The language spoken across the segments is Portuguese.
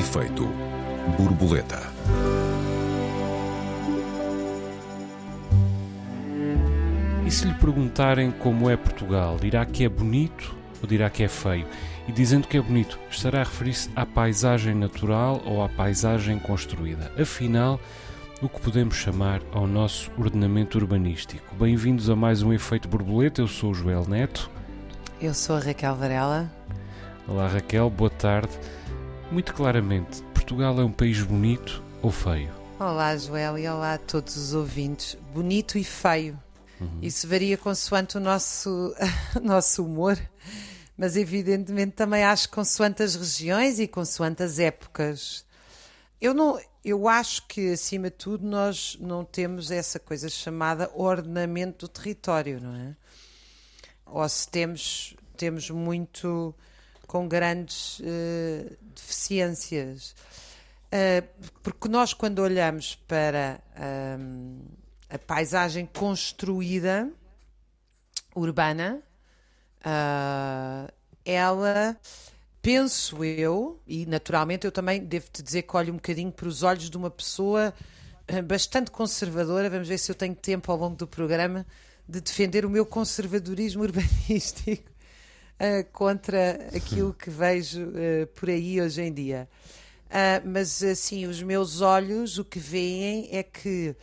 Efeito borboleta. E se lhe perguntarem como é Portugal, dirá que é bonito ou dirá que é feio? E dizendo que é bonito, estará a referir-se à paisagem natural ou à paisagem construída? Afinal, o que podemos chamar ao nosso ordenamento urbanístico. Bem-vindos a mais um Efeito Borboleta, eu sou o Joel Neto. Eu sou a Raquel Varela. Olá Raquel, boa tarde. Muito claramente, Portugal é um país bonito ou feio? Olá Joel e olá a todos os ouvintes. Bonito e feio. Uhum. Isso varia consoante o nosso, nosso humor, mas evidentemente também acho consoante as regiões e consoante as épocas. Eu não, eu acho que acima de tudo nós não temos essa coisa chamada ordenamento do território, não é? Ou se temos, temos muito com grandes uh, deficiências. Uh, porque nós, quando olhamos para um, a paisagem construída urbana, uh, ela, penso eu, e naturalmente eu também devo-te dizer que olho um bocadinho para os olhos de uma pessoa bastante conservadora, vamos ver se eu tenho tempo ao longo do programa de defender o meu conservadorismo urbanístico uh, contra aquilo que vejo uh, por aí hoje em dia. Uh, mas assim, os meus olhos o que veem é que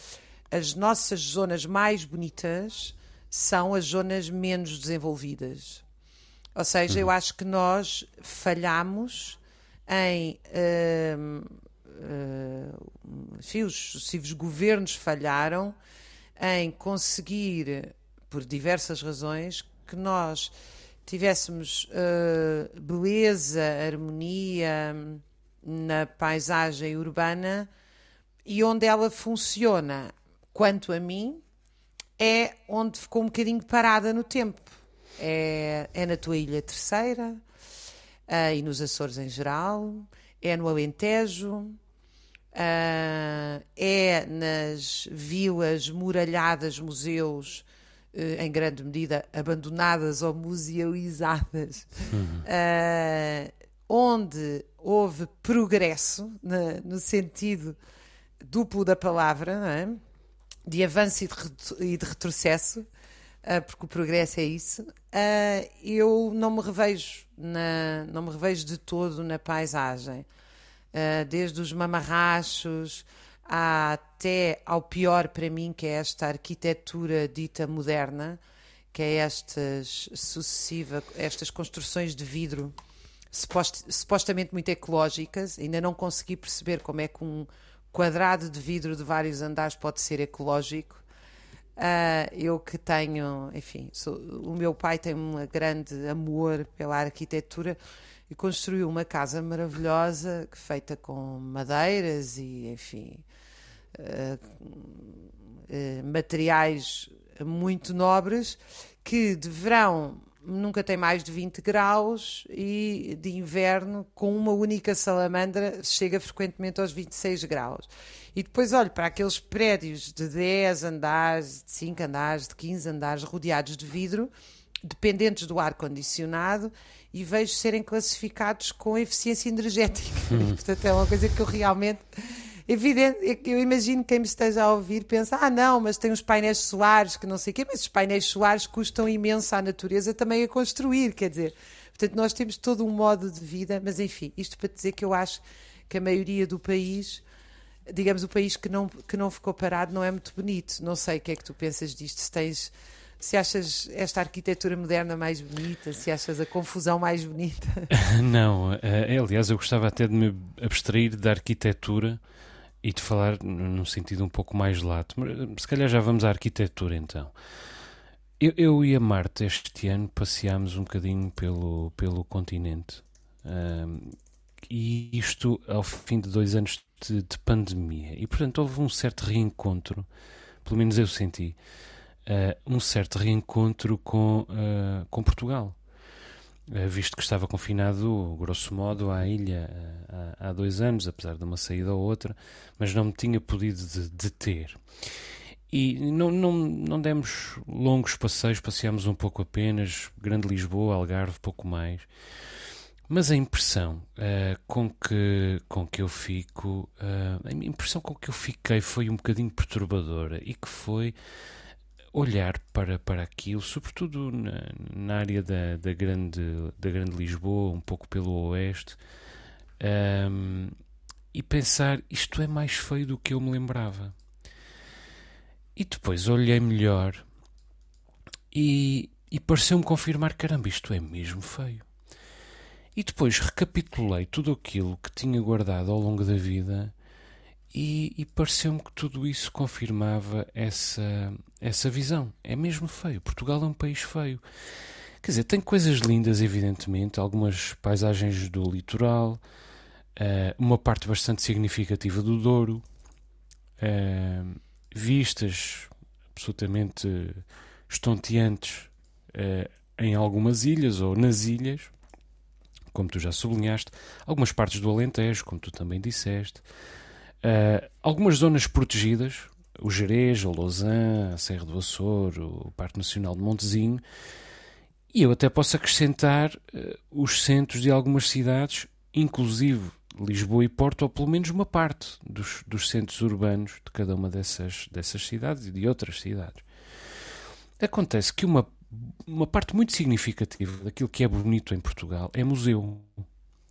as nossas zonas mais bonitas são as zonas menos desenvolvidas. Ou seja, uhum. eu acho que nós falhamos em. Uh, uh, enfim, os sucessivos governos falharam em conseguir, por diversas razões, que nós tivéssemos uh, beleza, harmonia na paisagem urbana e onde ela funciona, quanto a mim, é onde ficou um bocadinho parada no tempo. É, é na tua Ilha Terceira uh, e nos Açores em geral, é no Alentejo, uh, é nas vilas muralhadas, museus em grande medida, abandonadas ou museuizadas, uhum. uh, onde houve progresso, na, no sentido duplo da palavra, é? de avanço e de, e de retrocesso, uh, porque o progresso é isso, uh, eu não me revejo, na, não me revejo de todo na paisagem. desde os mamarrachos, até ao pior para mim, que é esta arquitetura dita moderna, que é estas sucessivas, estas construções de vidro supost, supostamente muito ecológicas. Ainda não consegui perceber como é que um quadrado de vidro de vários andares pode ser ecológico. Uh, eu que tenho, enfim, sou, o meu pai tem um grande amor pela arquitetura e construiu uma casa maravilhosa feita com madeiras e, enfim, materiais muito nobres que de verão nunca tem mais de 20 graus e de inverno com uma única salamandra chega frequentemente aos 26 graus. E depois olho para aqueles prédios de 10 andares, de 5 andares, de 15 andares rodeados de vidro, dependentes do ar condicionado e vejo serem classificados com eficiência energética. Hum. Portanto, é uma coisa que eu realmente. Evidente, é eu imagino quem me esteja a ouvir pensa: ah, não, mas tem uns painéis solares que não sei o quê, mas os painéis solares custam imenso à natureza também a construir, quer dizer. Portanto, nós temos todo um modo de vida, mas enfim, isto para dizer que eu acho que a maioria do país, digamos, o país que não, que não ficou parado, não é muito bonito. Não sei o que é que tu pensas disto, se tens se achas esta arquitetura moderna mais bonita, se achas a confusão mais bonita. Não, uh, aliás, eu gostava até de me abstrair da arquitetura e de falar num sentido um pouco mais lato. Mas, se calhar já vamos à arquitetura então. Eu, eu e a Marta este ano passeámos um bocadinho pelo, pelo continente. Uh, e isto ao fim de dois anos de, de pandemia. E portanto houve um certo reencontro, pelo menos eu senti uh, um certo reencontro com, uh, com Portugal. Uh, visto que estava confinado, grosso modo, à ilha há, há, dois anos, apesar de uma saída ou outra, mas não me tinha podido deter. E não, não, não demos longos passeios, passeámos um pouco apenas, Grande Lisboa, Algarve, pouco mais. Mas a impressão uh, com, que, com que eu fico, uh, a impressão com que eu fiquei foi um bocadinho perturbadora e que foi olhar para, para aquilo, sobretudo na, na área da, da, grande, da Grande Lisboa, um pouco pelo oeste, um, e pensar isto é mais feio do que eu me lembrava. E depois olhei melhor e, e pareceu-me confirmar: caramba, isto é mesmo feio. E depois recapitulei tudo aquilo que tinha guardado ao longo da vida e, e pareceu-me que tudo isso confirmava essa, essa visão. É mesmo feio. Portugal é um país feio. Quer dizer, tem coisas lindas, evidentemente, algumas paisagens do litoral, uh, uma parte bastante significativa do Douro, uh, vistas absolutamente estonteantes uh, em algumas ilhas ou nas ilhas, como tu já sublinhaste, algumas partes do Alentejo, como tu também disseste, uh, algumas zonas protegidas, o Jerez, o Lausanne, a Serra do Açor, o Parque Nacional de Montezinho, e eu até posso acrescentar uh, os centros de algumas cidades, inclusive Lisboa e Porto, ou pelo menos uma parte dos, dos centros urbanos de cada uma dessas, dessas cidades e de outras cidades. Acontece que uma, uma parte muito significativa daquilo que é bonito em Portugal é museu,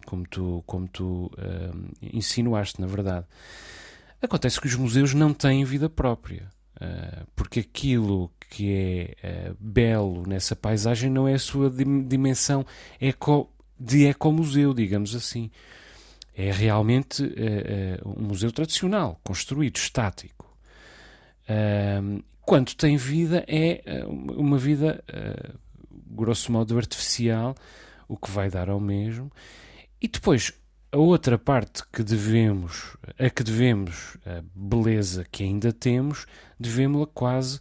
como tu, como tu uh, insinuaste, na verdade. Acontece que os museus não têm vida própria, uh, porque aquilo que é uh, belo nessa paisagem não é a sua dimensão eco, de ecomuseu, digamos assim é realmente um museu tradicional, construído, estático. Quando tem vida, é uma vida, grosso modo, artificial, o que vai dar ao mesmo. E depois, a outra parte que devemos, a que devemos a beleza que ainda temos, devemos-la quase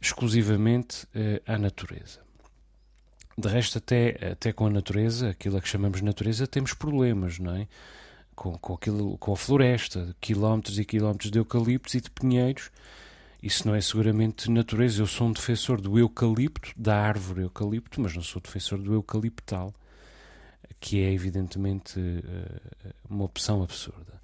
exclusivamente à natureza. De resto, até, até com a natureza, aquilo a que chamamos de natureza, temos problemas, não é? com, com, aquilo, com a floresta, quilómetros e quilómetros de eucaliptos e de pinheiros. Isso não é seguramente natureza. Eu sou um defensor do eucalipto, da árvore eucalipto, mas não sou defensor do eucaliptal, que é evidentemente eh, uma opção absurda.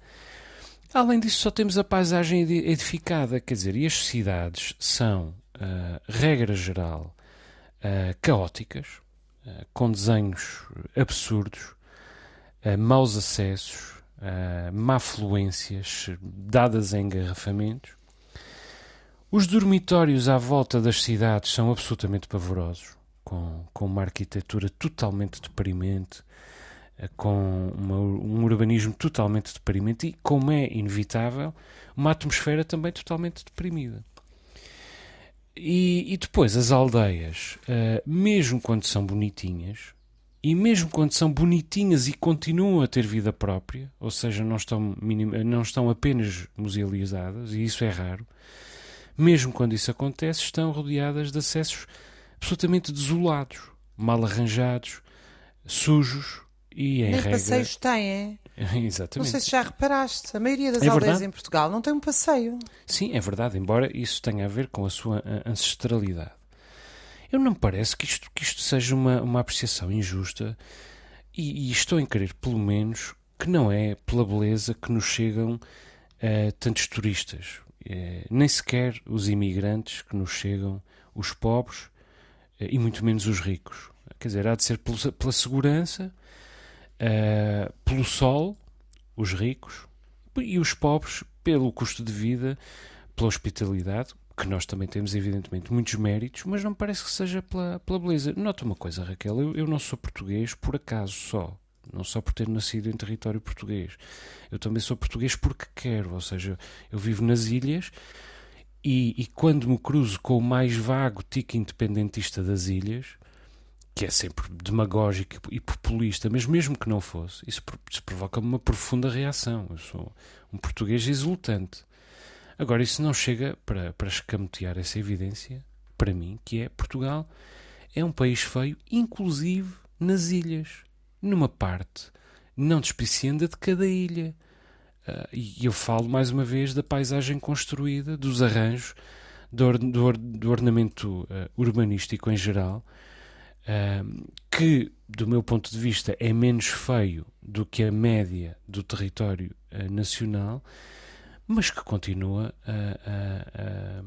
Além disso, só temos a paisagem edificada, quer dizer, e as cidades são, uh, regra geral, uh, caóticas, com desenhos absurdos, maus acessos, má fluências dadas em engarrafamentos. Os dormitórios à volta das cidades são absolutamente pavorosos, com, com uma arquitetura totalmente deprimente, uh, com uma, um urbanismo totalmente deprimente e, como é inevitável, uma atmosfera também totalmente deprimida. E, e depois as aldeias, uh, mesmo quando são bonitinhas, e mesmo quando são bonitinhas e continuam a ter vida própria, ou seja, não estão, não estão apenas musealizadas, e isso é raro, mesmo quando isso acontece, estão rodeadas de acessos absolutamente desolados, mal arranjados, sujos e em Nem regra... passeios têm, é? Exatamente. Não sei se já reparaste, a maioria das é aldeias verdade? em Portugal não tem um passeio. Sim, é verdade, embora isso tenha a ver com a sua ancestralidade. Eu não me parece que isto, que isto seja uma, uma apreciação injusta e, e estou em crer, pelo menos, que não é pela beleza que nos chegam uh, tantos turistas, uh, nem sequer os imigrantes que nos chegam, os pobres e muito menos os ricos. Quer dizer, há de ser pela, segurança, pelo sol, os ricos, e os pobres pelo custo de vida, pela hospitalidade, que nós também temos, evidentemente, muitos méritos, mas não parece que seja pela, pela beleza. Nota uma coisa, Raquel, eu, eu não sou português por acaso só. Não só por ter nascido em território português. Eu também sou português porque quero, ou seja, eu vivo nas ilhas e, e quando me cruzo com o mais vago tique independentista das ilhas, que é sempre demagógico e populista, mas mesmo que não fosse, isso, isso provoca-me uma profunda reação. Eu sou um português exultante. Agora, isso não chega para, para escamotear essa evidência, para mim, que é Portugal é um país feio, inclusive nas ilhas, numa parte não despicienda de cada ilha. Uh, e eu falo mais uma vez da paisagem construída, dos arranjos, do, or, do, or, do ornamento uh, urbanístico em geral, uh, que, do meu ponto de vista, é menos feio do que a média do território nacional, mas que continua a,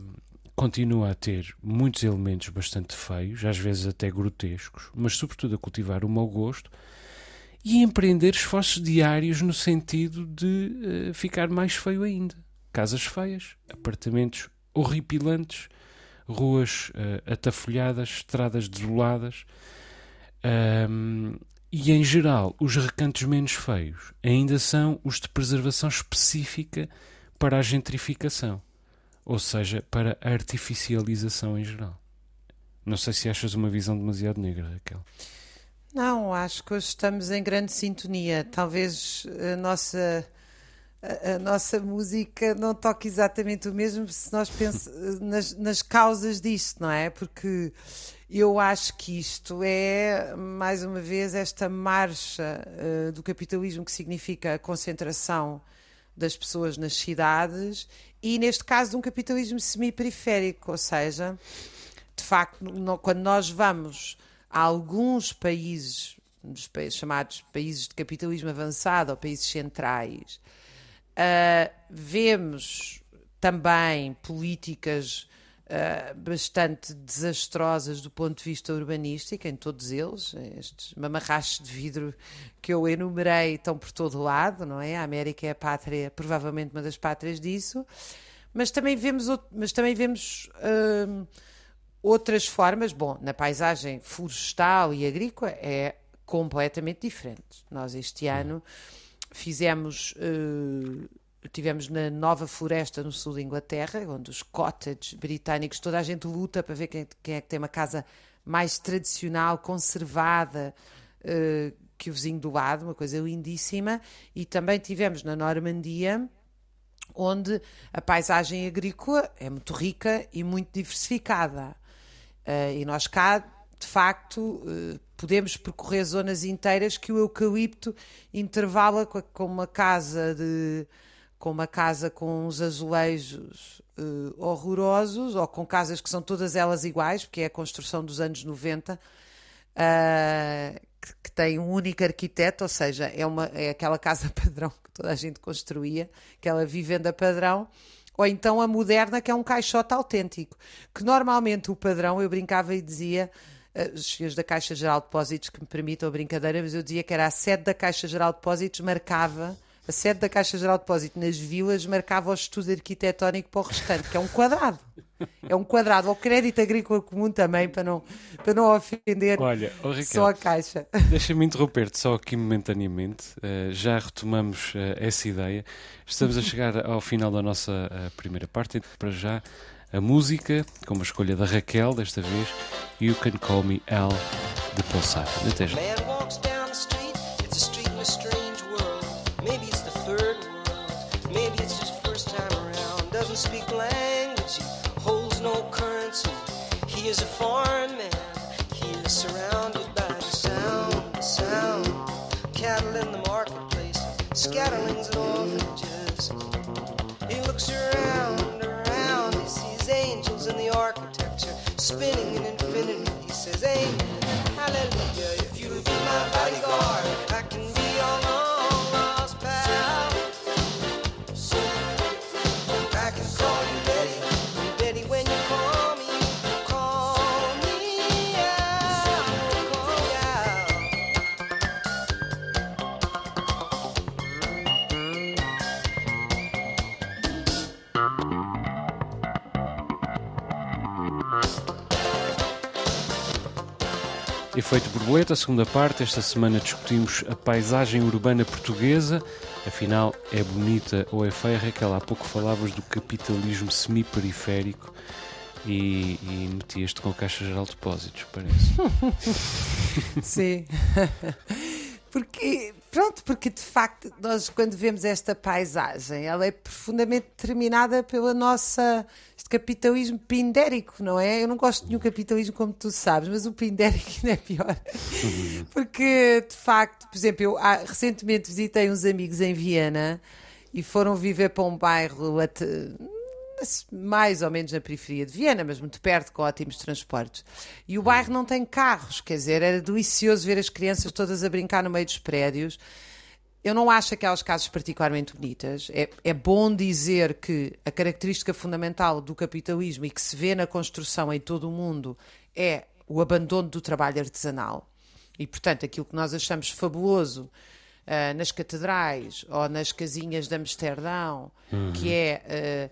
continua a ter muitos elementos bastante feios, às vezes até grotescos, mas sobretudo a cultivar o mau gosto e empreender esforços diários no sentido de uh, ficar mais feio ainda. Casas feias, apartamentos horripilantes, ruas uh, atafolhadas, estradas desoladas. Um, e em geral, os recantos menos feios ainda são os de preservação específica para a gentrificação, ou seja, para a artificialização em geral. Não sei se achas uma visão demasiado negra, Raquel. Não, acho que hoje estamos em grande sintonia. Talvez a nossa a, a, nossa música não toque exatamente o mesmo se nós pensamos nas, nas causas disto, não é? Porque eu acho que isto é, mais uma vez, esta marcha uh, do capitalismo que significa a concentração das pessoas nas cidades e, neste caso, de um capitalismo semi-periférico, ou seja, de facto, no, quando nós vamos alguns países, dos chamados países de capitalismo avançado ou países centrais, Uh, vemos também políticas uh, bastante desastrosas do ponto de vista urbanístico, em todos eles. Estes mamarrachos de vidro que eu enumerei estão por todo lado, não é? A América é a pátria, provavelmente uma das pátrias disso. Mas também vemos, mas também vemos uh, outras formas. Bom, na paisagem florestal e agrícola é completamente diferente. Nós este ano fizemos. Uh, tivemos na Nova Floresta, no sul da Inglaterra, onde os cottages britânicos, toda a gente luta para ver quem, quem é que tem uma casa mais tradicional, conservada, uh, que o vizinho do lado, uma coisa lindíssima. E também tivemos na Normandia, onde a paisagem agrícola é muito rica e muito diversificada. Uh, e nós cá, de facto, uh, podemos percorrer zonas inteiras que o eucalipto intervala com, com uma casa de com uma casa com uns azulejos uh, horrorosos ou com casas que são todas elas iguais, porque é a construção dos anos 90, uh, eh, que, que, tem um único arquiteto, ou seja, é, uma, é aquela casa padrão que toda a gente construía, aquela vivenda padrão, ou então a moderna, que é um caixote autêntico, que normalmente o padrão, eu brincava e dizia, uh, os senhores da Caixa Geral de Depósitos que me permitam a brincadeira, mas eu dizia que era a sede da Caixa Geral de Depósitos marcava a sede da Caixa Geral de Depósito nas vilas marcava o estudo arquitetónico para o restante, que é um quadrado. É um quadrado. O crédito agrícola comum também, para não, para não ofender Olha, oh Raquel, só a Caixa. Deixa-me interromper-te só aqui momentaneamente. Uh, já retomamos uh, essa ideia. Estamos a chegar ao final da nossa uh, primeira parte. Para já, a música, com uma escolha da Raquel, desta vez, You Can Call Me Al, de Paul Simon. Até já. Is a foreign man. He is surrounded by the sound, the sound. Cattle in the marketplace, scatterlings and orphanages. He looks around, around. He sees angels in the architecture, spinning in infinity. He says, Amen, hallelujah. If you'll be my bodyguard, Efeito borboleta, segunda parte. Esta semana discutimos a paisagem urbana portuguesa. Afinal, é bonita ou é feia? Raquel, há pouco falavas do capitalismo semi-periférico e, e metias-te com Caixa Geral de Depósitos, parece. Sim. Porque, pronto, porque de facto nós quando vemos esta paisagem, ela é profundamente determinada pela nossa este capitalismo pindérico, não é? Eu não gosto de nenhum capitalismo como tu sabes, mas o pindérico ainda é pior. Porque de facto, por exemplo, eu ah, recentemente visitei uns amigos em Viena e foram viver para um bairro mais ou menos na periferia de Viena, mas muito perto, com ótimos transportes. E o bairro não tem carros, quer dizer, era delicioso ver as crianças todas a brincar no meio dos prédios. Eu não acho aquelas casas particularmente bonitas. É, é bom dizer que a característica fundamental do capitalismo e que se vê na construção em todo o mundo é o abandono do trabalho artesanal. E, portanto, aquilo que nós achamos fabuloso uh, nas catedrais ou nas casinhas de Amsterdão, uhum. que é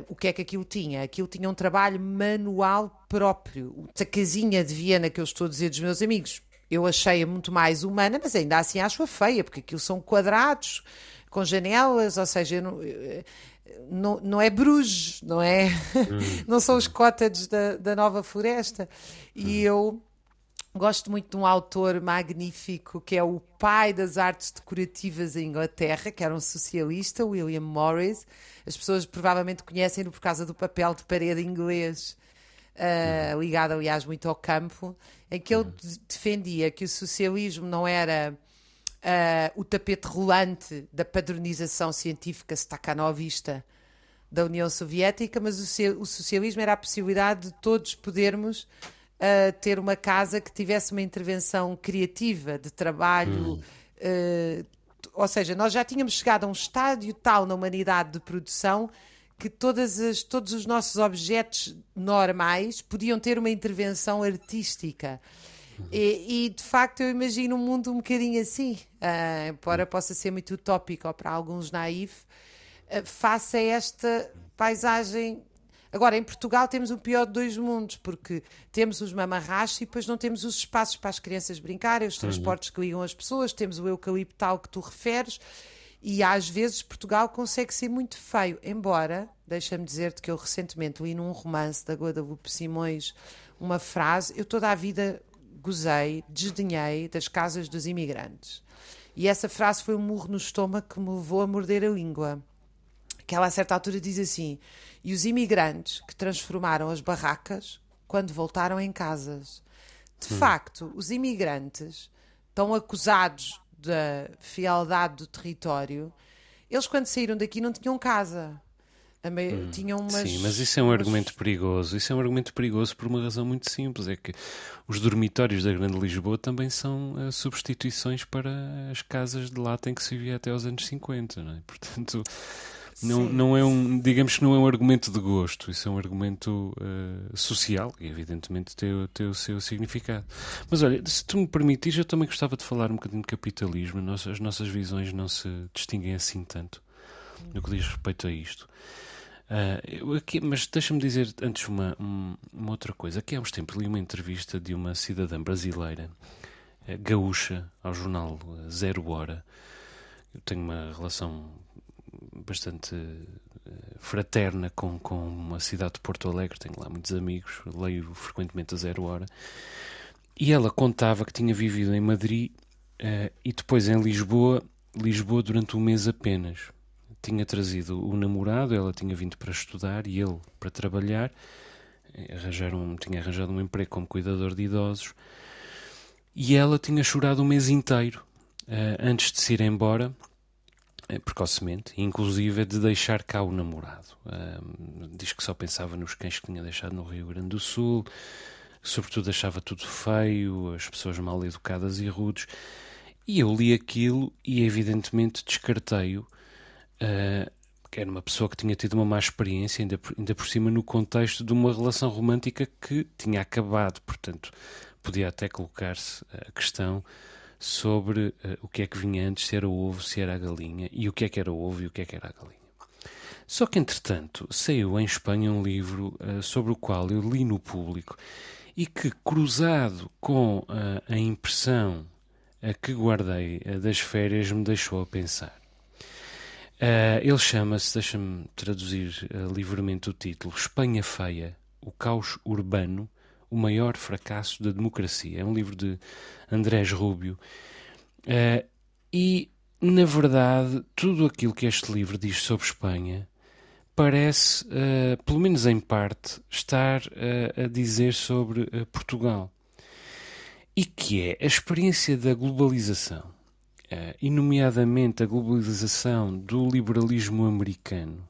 uh, o que é que aquilo tinha? Aquilo tinha um trabalho manual próprio. A casinha de Viena que eu estou a dizer dos meus amigos, eu achei-a muito mais humana, mas ainda assim acho-a feia, porque aquilo são quadrados com janelas, ou seja, não, não, não é Bruges, não é? Hum. não são os cottages da, da Nova Floresta. E hum. eu Gosto muito de um autor magnífico que é o pai das artes decorativas em Inglaterra, que era um socialista, William Morris. As pessoas provavelmente conhecem-no por causa do papel de parede inglês, uh, ligado, aliás, muito ao campo, em que ele defendia que o socialismo não era uh, o tapete rolante da padronização científica staccanovista da União Soviética, mas o, o socialismo era a possibilidade de todos podermos uh, ter uma casa que tivesse uma intervenção criativa de trabalho. Hum. Uh, ou seja, nós já tínhamos chegado a um estádio tal na humanidade de produção que todas as, todos os nossos objetos normais podiam ter uma intervenção artística. E, e, de facto eu imagino um mundo um bocadinho assim, uh, embora possa ser muito utópico ou para alguns naif, uh, face a esta paisagem Agora, em Portugal temos o pior de dois mundos, porque temos os mamarrachos e depois não temos os espaços para as crianças brincarem, os transportes uhum. que ligam as pessoas, temos o eucaliptal que tu referes, e às vezes Portugal consegue ser muito feio, embora, deixa-me dizer-te que eu recentemente li num romance da Guadalupe Simões uma frase, eu toda a vida gozei, desdenhei das casas dos imigrantes. E essa frase foi um murro no estômago que me levou a morder a língua que ela a certa altura diz assim: e os imigrantes que transformaram as barracas quando voltaram em casas. De hum. facto, os imigrantes estão acusados da fialdade do território. Eles, quando saíram daqui, não tinham casa. Hum, tinham umas, sim, mas isso é um umas... argumento perigoso. Isso é um argumento perigoso por uma razão muito simples: é que os dormitórios da Grande Lisboa também são uh, substituições para as casas de lá em que se vivia até aos anos 50, não é? Portanto, não, não é um, digamos que não é um argumento de gosto, isso é um argumento uh, social e evidentemente tem, tem o seu significado. Mas olha, se tu me permitires, eu também gostava de falar um bocadinho de capitalismo. As nossas visões não se distinguem assim tanto no que diz respeito a isto. Uh, aqui, mas deixa-me dizer antes uma, uma outra coisa. Aqui há uns tempos li uma entrevista de uma cidadã brasileira, uh, gaúcha, ao jornal Zero Hora. Eu tenho uma relação bastante eh, fraterna com, com a cidade de Porto Alegre, tenho lá muitos amigos, leio frequentemente a Zero Hora. E ela contava que tinha vivido em Madrid uh, e depois em Lisboa, Lisboa durante um mês apenas. Tinha trazido o namorado, ela tinha vindo para estudar e ele para trabalhar. Eh, arranjaram, tinha arranjado um emprego como cuidador de idosos. E ela tinha chorado um mês inteiro uh, antes de se ir embora precocemente, inclusive de deixar cá o namorado. Diz que só pensava nos cães que tinha deixado no Rio Grande do Sul, sobretudo achava tudo feio, as pessoas mal educadas e rudes. E eu li aquilo e, evidentemente, descartei-o. Uh, que era uma pessoa que tinha tido uma má experiência, ainda por, ainda por cima no contexto de uma relação romântica que tinha acabado. Portanto, podia até colocar-se a questão sobre uh, o que é que vinha antes, se era o ovo, se era a galinha, e o que é que era o ovo e o que é que era a galinha. Só que, entretanto, saiu em Espanha um livro uh, sobre o qual eu li no público e que, cruzado com uh, a impressão que guardei das férias, me deixou a pensar. ele chama-se, deixa-me traduzir livremente o título, Espanha Feia, o caos urbano o Maior Fracasso da Democracia. É um livro de Andrés Rubio. Uh, e, na verdade, tudo aquilo que este livro diz sobre Espanha parece, uh, pelo menos em parte, estar uh, a dizer sobre Portugal. E que é a experiência da globalização, e, nomeadamente, a globalização do liberalismo americano,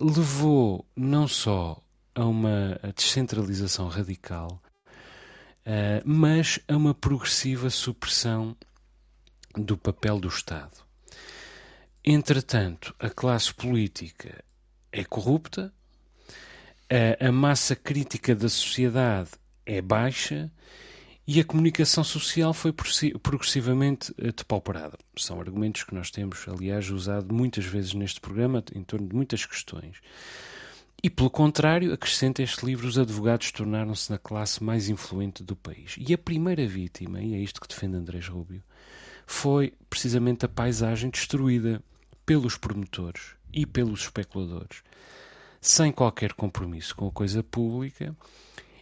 levou não só a uma descentralização radical, uh, mas a uma progressiva supressão do papel do Estado. Entretanto, a classe política é corrupta, a, a massa crítica da sociedade é baixa e a comunicação social foi progressivamente eh, depauperada. São argumentos que nós temos, aliás, usado muitas vezes neste programa em torno de muitas questões. E, pelo contrário, acrescenta este livro, os advogados tornaram-se na classe mais influente do país. E a primeira vítima, e é isto que defende Andrés Rubio, foi precisamente a paisagem destruída pelos promotores e pelos especuladores, sem qualquer compromisso com a coisa pública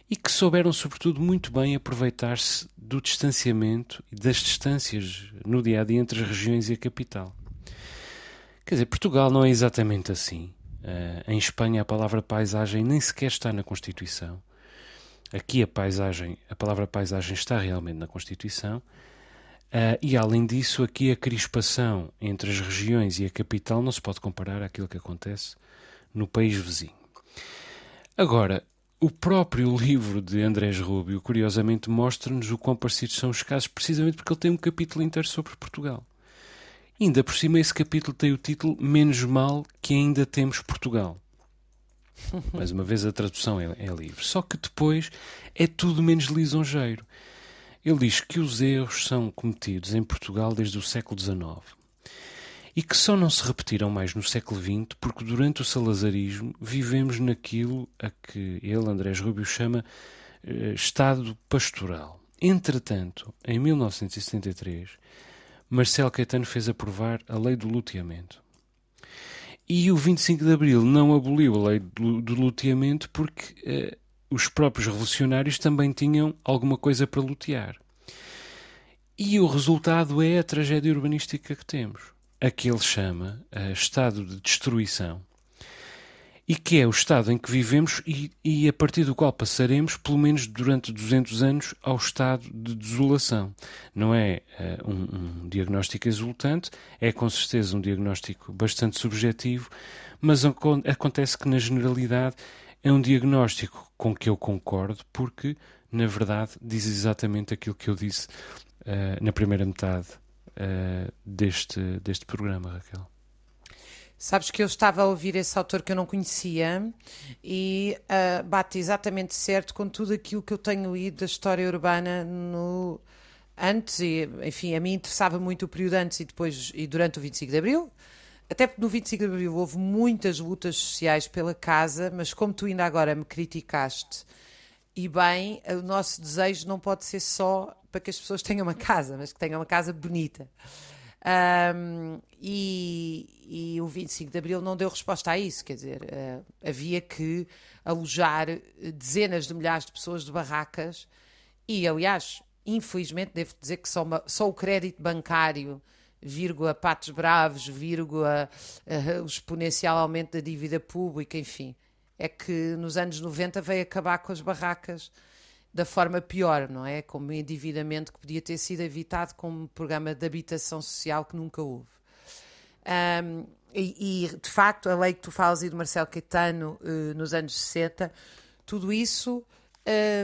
e que souberam, sobretudo, muito bem aproveitar-se do distanciamento e das distâncias no dia a dia entre as regiões e a capital. Quer dizer, Portugal não é exatamente assim. Uh, em Espanha, a palavra paisagem nem sequer está na Constituição. Aqui a paisagem, a palavra paisagem está realmente na Constituição. Uh, e além disso, aqui a crispação entre as regiões e a capital não se pode comparar àquilo que acontece no país vizinho. Agora, o próprio livro de Andrés Rubio, curiosamente, mostra-nos o quão parecidos são os casos, precisamente porque ele tem um capítulo inteiro sobre Portugal. Ainda por cima, esse capítulo tem o título Menos Mal que Ainda Temos Portugal. Mais uma vez, a tradução é, é livre. Só que depois é tudo menos lisonjeiro. Ele diz que os erros são cometidos em Portugal desde o século XIX e que só não se repetiram mais no século XX porque durante o salazarismo vivemos naquilo a que ele, Andrés Rubio, chama eh, Estado pastoral. Entretanto, em 1973, Marcelo Caetano fez aprovar a lei do luteamento. E o 25 de Abril não aboliu a lei do, luteamento porque eh, os próprios revolucionários também tinham alguma coisa para lutear. E o resultado é a tragédia urbanística que temos a que ele chama uh, estado de destruição e que é o estado em que vivemos e, e, a partir do qual passaremos, pelo menos durante 200 anos, ao estado de desolação. Não é uh, um, um, diagnóstico exultante, é com certeza um diagnóstico bastante subjetivo, mas acontece que, na generalidade, é um diagnóstico com que eu concordo, porque, na verdade, diz exatamente aquilo que eu disse uh, na primeira metade uh, deste, deste programa, Raquel? Sabes que eu estava a ouvir esse autor que eu não conhecia e uh, bate exatamente certo com tudo aquilo que eu tenho lido da história urbana no antes e, enfim, a mim interessava muito o período antes e depois e durante o 25 de Abril. Até porque no 25 de Abril houve muitas lutas sociais pela casa, mas como tu ainda agora me criticaste, e bem, o nosso desejo não pode ser só para que as pessoas tenham uma casa, mas que tenham uma casa bonita. Um, e, e, o 25 de Abril não deu resposta a isso, quer dizer, uh, havia que alojar dezenas de milhares de pessoas de barracas e, aliás, infelizmente, devo dizer que só, uma, só o crédito bancário, vírgula, patos bravos, vírgula, uh, o exponencial aumento da dívida pública, enfim, é que nos anos 90 veio acabar com as barracas da forma pior, não é? Como endividamento que podia ter sido evitado com um programa de habitação social que nunca houve. Um, e, e, de facto, a lei que tu falas e do Marcelo Caetano uh, nos anos 60, tudo isso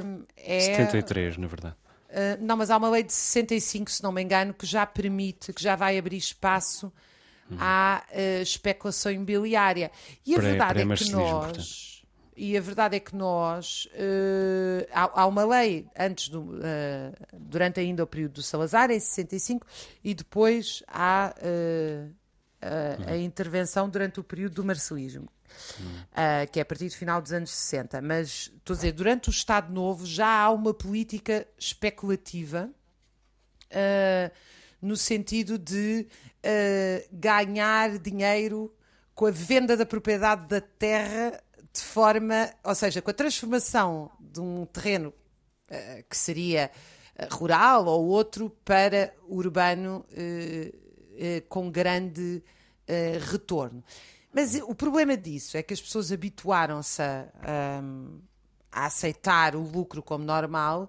um, é. 73, na verdade. Uh, não, mas há uma lei de 65, se não me engano, que já permite, que já vai abrir espaço uhum. à uh, especulação imobiliária. E a verdade é que nós. Portanto e a verdade é que nós uh, há, há, uma lei antes do, uh, durante ainda o período do Salazar em 65 e depois há uh, a, a intervenção durante o período do marcelismo que é a partir do final dos anos 60 mas estou a dizer durante o Estado Novo já há uma política especulativa no sentido de ganhar dinheiro com a venda da propriedade da terra de forma, ou seja, com a transformação de um terreno uh, que seria eh, rural ou outro para urbano uh, com grande retorno. Mas o problema disso é que as pessoas habituaram-se a, um, a aceitar o lucro como normal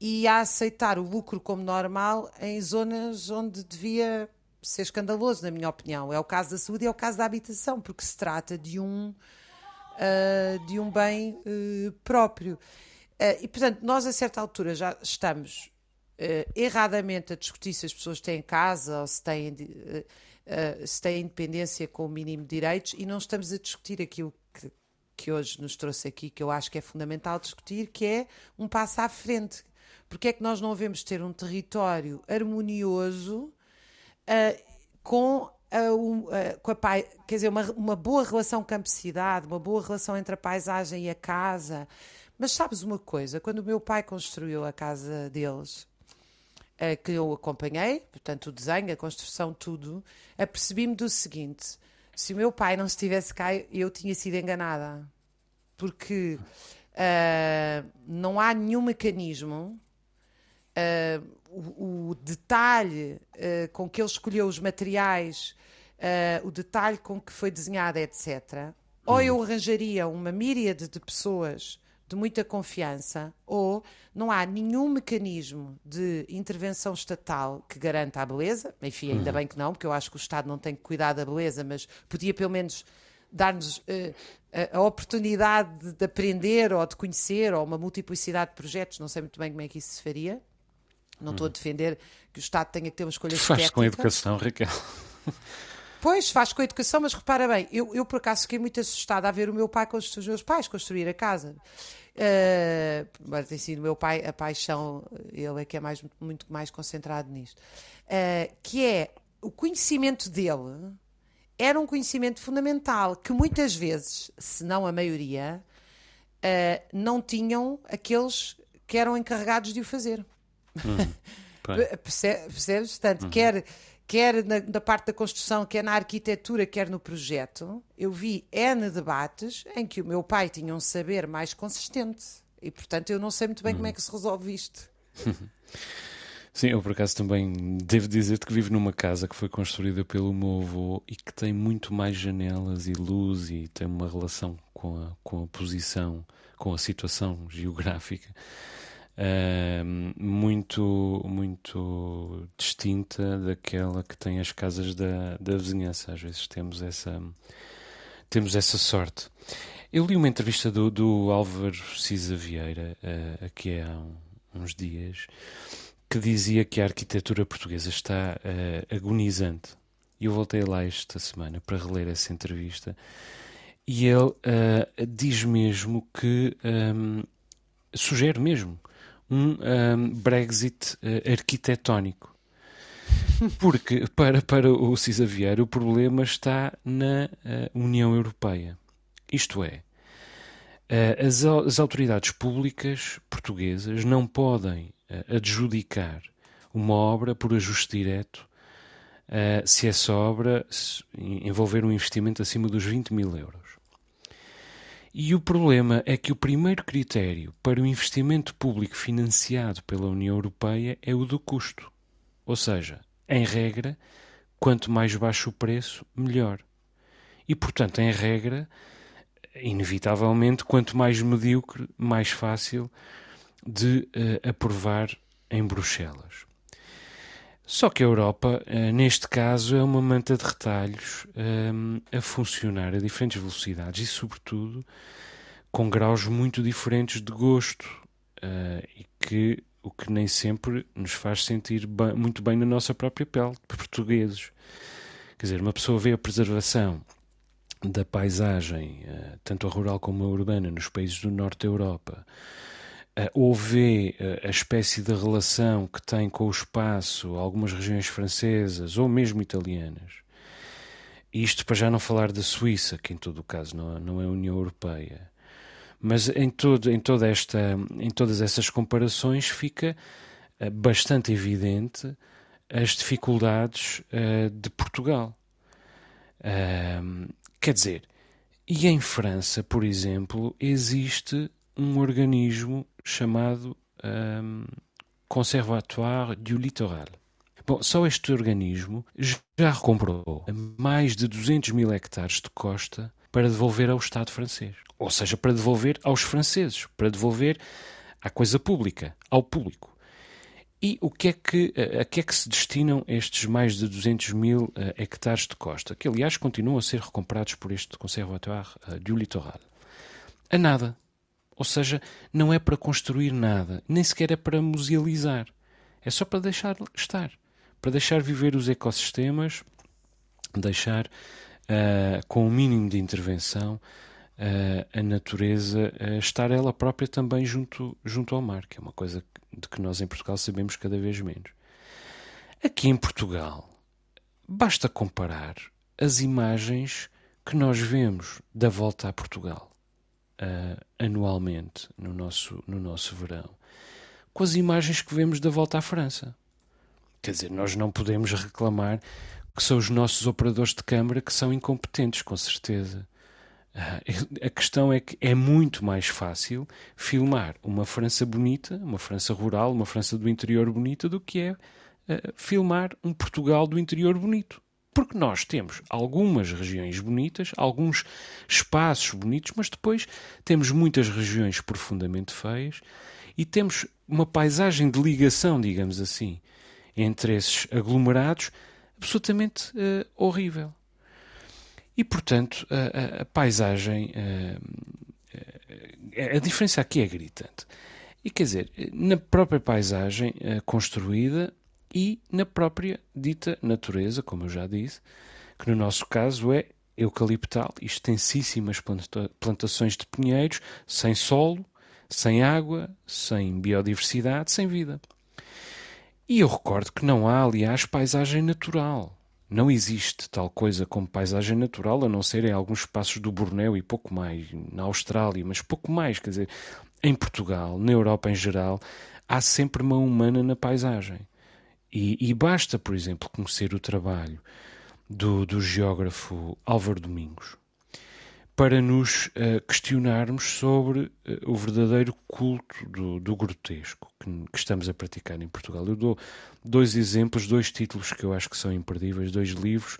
e a aceitar o lucro como normal em zonas onde devia ser escandaloso, na minha opinião. É o caso da saúde e é o caso da habitação, porque se trata de um, uh, de um bem uh, próprio. Uh, e, portanto, nós a certa altura já estamos erradamente a discutir se as pessoas têm casa ou se têm, se têm independência com o mínimo de direitos e não estamos a discutir aquilo que, que hoje nos trouxe aqui, que eu acho que é fundamental discutir, que é um passo à frente. Porque é que nós não devemos ter um território harmonioso com a, com a pai, quer dizer, uma, uma boa relação campo-cidade, uma boa relação entre a paisagem e a casa. Mas sabes uma coisa? Quando o meu pai construiu a casa deles, uh, que eu acompanhei, portanto, o desenho, a construção, tudo, apercebi-me do seguinte: se o meu pai não estivesse cá, eu tinha sido enganada. Porque uh, não há nenhum mecanismo. Uh, o, o, detalhe uh, com que ele escolheu os materiais, uh, o detalhe com que foi desenhada, etc. Ou uhum. eu arranjaria uma míriade de pessoas de muita confiança, ou não há nenhum mecanismo de intervenção estatal que garanta a beleza. Enfim, ainda uhum. bem que não, porque eu acho que o Estado não tem que cuidar da beleza, mas podia pelo menos dar-nos uh, a, a, oportunidade de, de, aprender ou de conhecer, ou uma multiplicidade de projetos. Não sei muito bem como é que isso se faria. Não estou a uhum. defender que o Estado tenha que ter uma escolha Faz técnica. com a educação, Raquel. Pois, faz com a educação, mas repara bem, eu, eu por acaso fiquei muito assustada a ver o meu pai, os meus pais construir a casa. Uh, tem sido o meu pai, a paixão, ele é que é mais, muito mais concentrado nisto. Uh, que é o conhecimento dele era um conhecimento fundamental que muitas vezes, se não a maioria, uh, não tinham aqueles que eram encarregados de o fazer. Hum, Percebes? Portanto, uhum. quer, quer na, na, parte da construção, quer na arquitetura, quer no projeto, eu vi N debates em que o meu pai tinha um saber mais consistente. E, portanto, eu não sei muito bem uhum. como é que se resolve isto. Sim, eu por acaso também devo dizer-te que vivo numa casa que foi construída pelo meu avô e que tem muito mais janelas e luz e tem uma relação com a, com a posição, com a situação geográfica uh, muito, muito distinta daquela que tem as casas da, da vizinhança. Às vezes temos essa, temos essa sorte. Eu li uma entrevista do, do Álvaro Cisa Vieira, uh, aqui há uns dias, que dizia que a arquitetura portuguesa está uh, agonizante. E eu voltei lá esta semana para reler essa entrevista. E ele uh, diz mesmo que um, sugere mesmo um, um Brexit uh, arquitetónico. Porque, para, para o Cisa Vieira, o problema está na uh, União Europeia. Isto é, uh, as, as, autoridades públicas portuguesas não podem adjudicar uma obra por ajuste direto se essa obra envolver um investimento acima dos 20 mil euros. E o problema é que o primeiro critério para o investimento público financiado pela União Europeia é o do custo. Ou seja, em regra, quanto mais baixo o preço, melhor. E, portanto, em regra, inevitavelmente, quanto mais medíocre, mais fácil de uh, aprovar em Bruxelas. Só que a Europa, uh, neste caso, é uma manta de retalhos um, eh, a funcionar a diferentes velocidades e, sobretudo, com graus muito diferentes de gosto uh, e que o que nem sempre nos faz sentir bem, muito bem na nossa própria pele, de portugueses. Quer dizer, uma pessoa vê a preservação da paisagem, uh, tanto a rural como a urbana, nos países do norte da Europa, ou vê uh, a espécie de relação que tem com o espaço algumas regiões francesas ou mesmo italianas. Isto para já não falar da Suíça, que em todo o caso não, não é União Europeia. Mas em, todo, em, toda esta, em todas essas comparações fica uh, bastante evidente as dificuldades de Portugal. quer dizer, e em França, por exemplo, existe um organismo chamado um, Conservatoire du Littoral. Bom, só este organismo já recomprou mais de 200 mil hectares de costa para devolver ao Estado francês. Ou seja, para devolver aos franceses, para devolver à coisa pública, ao público. E o que é que, a, a que é que se destinam estes mais de 200 mil uh, hectares de costa, que aliás continuam a ser recomprados por este Conservatoire uh, du Litoral? A nada. Ou seja, não é para construir nada, nem sequer é para musealizar. É só para deixar estar, para deixar viver os ecossistemas, deixar uh, com o mínimo de intervenção a natureza estar ela própria também junto, junto ao mar, que é uma coisa de que nós em Portugal sabemos cada vez menos. Aqui em Portugal, basta comparar as imagens que nós vemos da volta a Portugal uh, anualmente no nosso, no nosso verão com as imagens que vemos da volta à França. Quer dizer, nós não podemos reclamar que são os nossos operadores de câmara que são incompetentes, com certeza. Ah, a questão é que é muito mais fácil filmar uma França bonita, uma França rural, uma França do interior bonita, do que é uh, filmar um Portugal do interior bonito. Porque nós temos algumas regiões bonitas, alguns espaços bonitos, mas depois temos muitas regiões profundamente feias e temos uma paisagem de ligação, digamos assim, entre esses aglomerados absolutamente uh, horrível. E, portanto, a, a, a paisagem. A, a, diferença aqui é gritante. E quer dizer, na própria paisagem construída e na própria dita natureza, como eu já disse, que no nosso caso é eucaliptal, extensíssimas plantações de pinheiros, sem solo, sem água, sem biodiversidade, sem vida. E eu recordo que não há, aliás, paisagem natural. Não existe tal coisa como paisagem natural, a não ser em alguns espaços do Bornéu e pouco mais, na Austrália, mas pouco mais. Quer dizer, em Portugal, na Europa em geral, há sempre mão humana na paisagem. E, e basta, por exemplo, conhecer o trabalho do, do geógrafo Álvaro Domingos, para nos uh, questionarmos sobre uh, o verdadeiro culto do, do grotesco que, que, estamos a praticar em Portugal. Eu dou dois exemplos, dois títulos que eu acho que são imperdíveis, dois livros.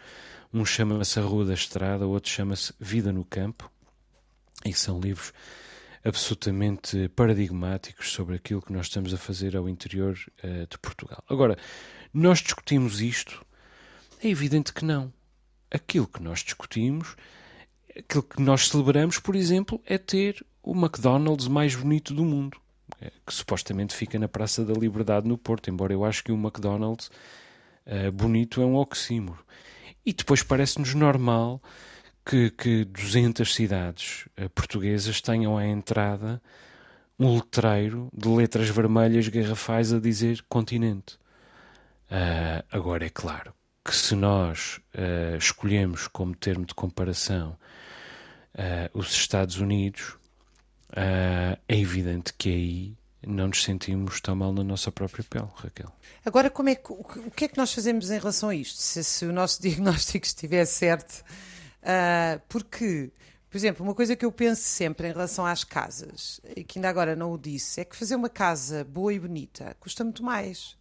Um chama-se A Rua da Estrada, o outro chama-se Vida no Campo, e são livros absolutamente paradigmáticos sobre aquilo que nós estamos a fazer ao interior uh, de Portugal. Agora, nós discutimos isto? É evidente que não. Aquilo que nós discutimos aquilo que nós celebramos, por exemplo, é ter o McDonald's mais bonito do mundo, é, que supostamente fica na Praça da Liberdade no Porto, embora eu acho que o McDonald's uh, bonito é um oxímoro. E depois parece-nos normal que, que 200 cidades uh, portuguesas tenham à entrada um letreiro de letras vermelhas garrafais a dizer continente. Uh, agora, é claro que se nós uh, escolhemos como termo de comparação uh, os Estados Unidos, é evidente que aí não nos sentimos tão mal na nossa própria pele, Raquel. Agora, como é que, o que é que nós fazemos em relação a isto? Se, se o nosso diagnóstico estiver certo, uh, porque, por exemplo, uma coisa que eu penso sempre em relação às casas, e que ainda agora não o disse, é que fazer uma casa boa e bonita custa muito mais,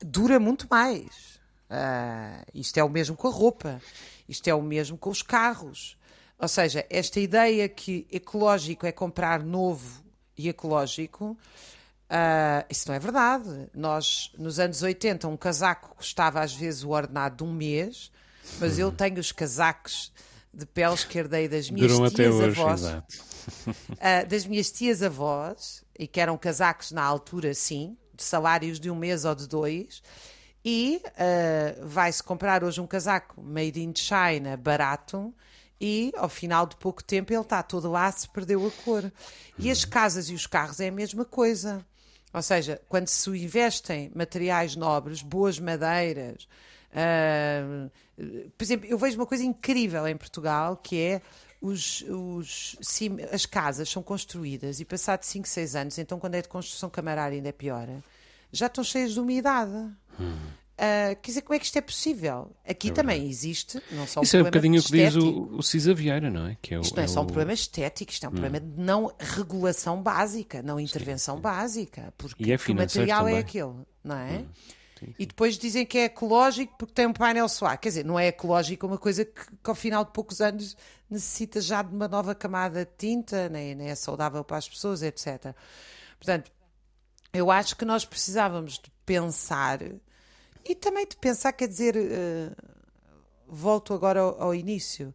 dura muito mais. Uh, isto é o mesmo com a roupa, isto é o mesmo com os carros. Ou seja, esta ideia que ecológico é comprar novo e ecológico, uh, isso não é verdade. Nós, nos anos 80, um casaco custava às vezes o ordenado de um mês, mas eu tenho os casacos de peles que herdei das minhas Duram tias hoje, avós. Uh, das minhas tias avós, e que eram casacos na altura, sim, de salários de um mês ou de dois. E uh, vai-se comprar hoje um casaco made in China barato e ao final de pouco tempo ele está todo lá, se perdeu a cor. E as casas e os carros é a mesma coisa. Ou seja, quando se investem materiais nobres, boas madeiras. Uh, por exemplo, eu vejo uma coisa incrível em Portugal que é os, os, sim, as casas são construídas e passado 5, 6 anos, então quando é de construção camarária ainda é pior, já estão cheias de umidade. Hum. Uh, quer dizer, como é que isto é possível? Aqui é também existe, não só um Isso é um bocadinho o que diz o, o Cisa Vieira, não é? Que é o, isto não é, é só um problema estético, isto é um hum. problema de não regulação básica, não intervenção sim, sim. básica, porque é o material também. é aquele, não é? Hum. Sim, e depois dizem que é ecológico porque tem um painel solar. Quer dizer, não é ecológico uma coisa que, que, ao final de poucos anos necessita já de uma nova camada de tinta, nem, nem é saudável para as pessoas, etc. Portanto, eu acho que nós precisávamos de pensar e também de pensar, quer dizer, uh, volto agora ao, ao início.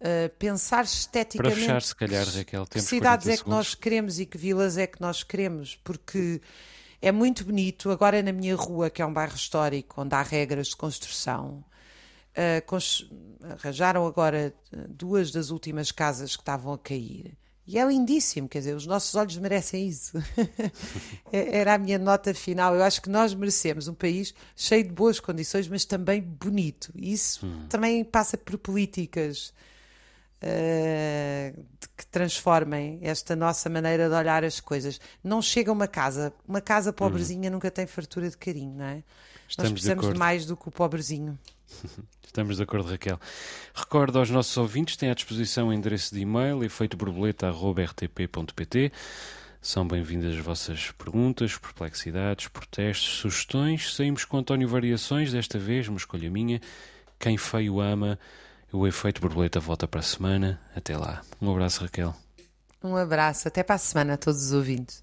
Uh, pensar esteticamente Para fechar, se calhar, Raquel, que cidades é que nós queremos e que vilas é que nós queremos, porque é muito bonito. Agora na minha rua, que é um bairro histórico, onde há regras de construção, uh, arranjaram agora duas das últimas casas que estavam a cair. E é lindíssimo, quer dizer, os nossos olhos merecem isso. É, era a minha nota final. Eu acho que nós merecemos um país cheio de boas condições, mas também bonito. Isso hum. também passa por políticas uh, que transformem esta nossa maneira de olhar as coisas. Não chega uma casa, uma casa pobrezinha hum. nunca tem fartura de carinho, não é? Estamos Nós precisamos de, de mais do que o pobrezinho. Estamos de acordo, Raquel. Recordo aos nossos ouvintes, têm à disposição o endereço de e-mail efeitoborboleta.rtp.pt. São bem-vindas as vossas perguntas, perplexidades, protestos, sugestões. Saímos com António Variações, desta vez, uma escolha minha. Quem feio ama. O Efeito Borboleta volta para a semana. Até lá. Um abraço, Raquel. Um abraço. Até para a semana a todos os ouvintes.